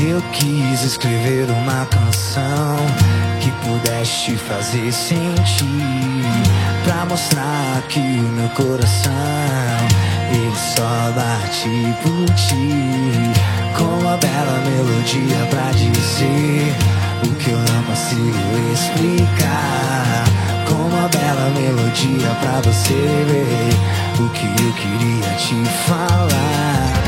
Eu quis escrever uma canção que pudesse fazer sentir Pra mostrar que o meu coração Ele só bate por ti. Com uma bela melodia pra dizer O que eu não consigo explicar. Com uma bela melodia pra você ver O que eu queria te falar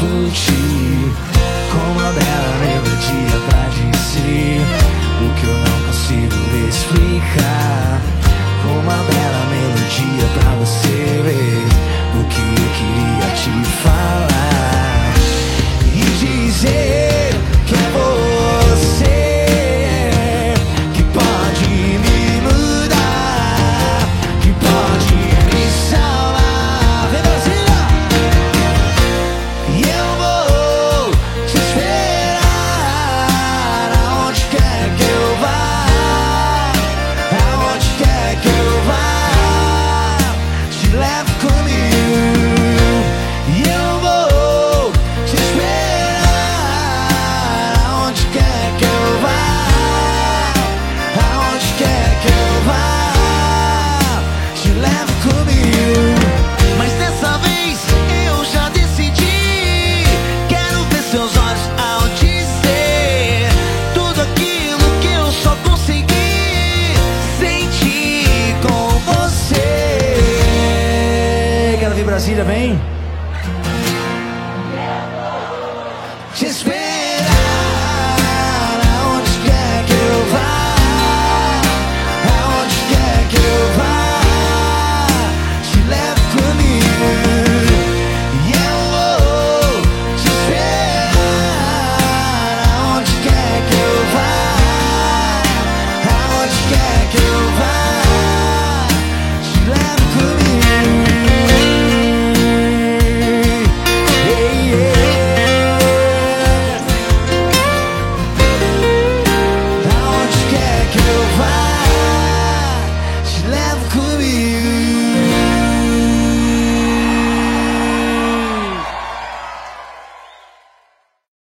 bate por Brasília, vem. Te espero.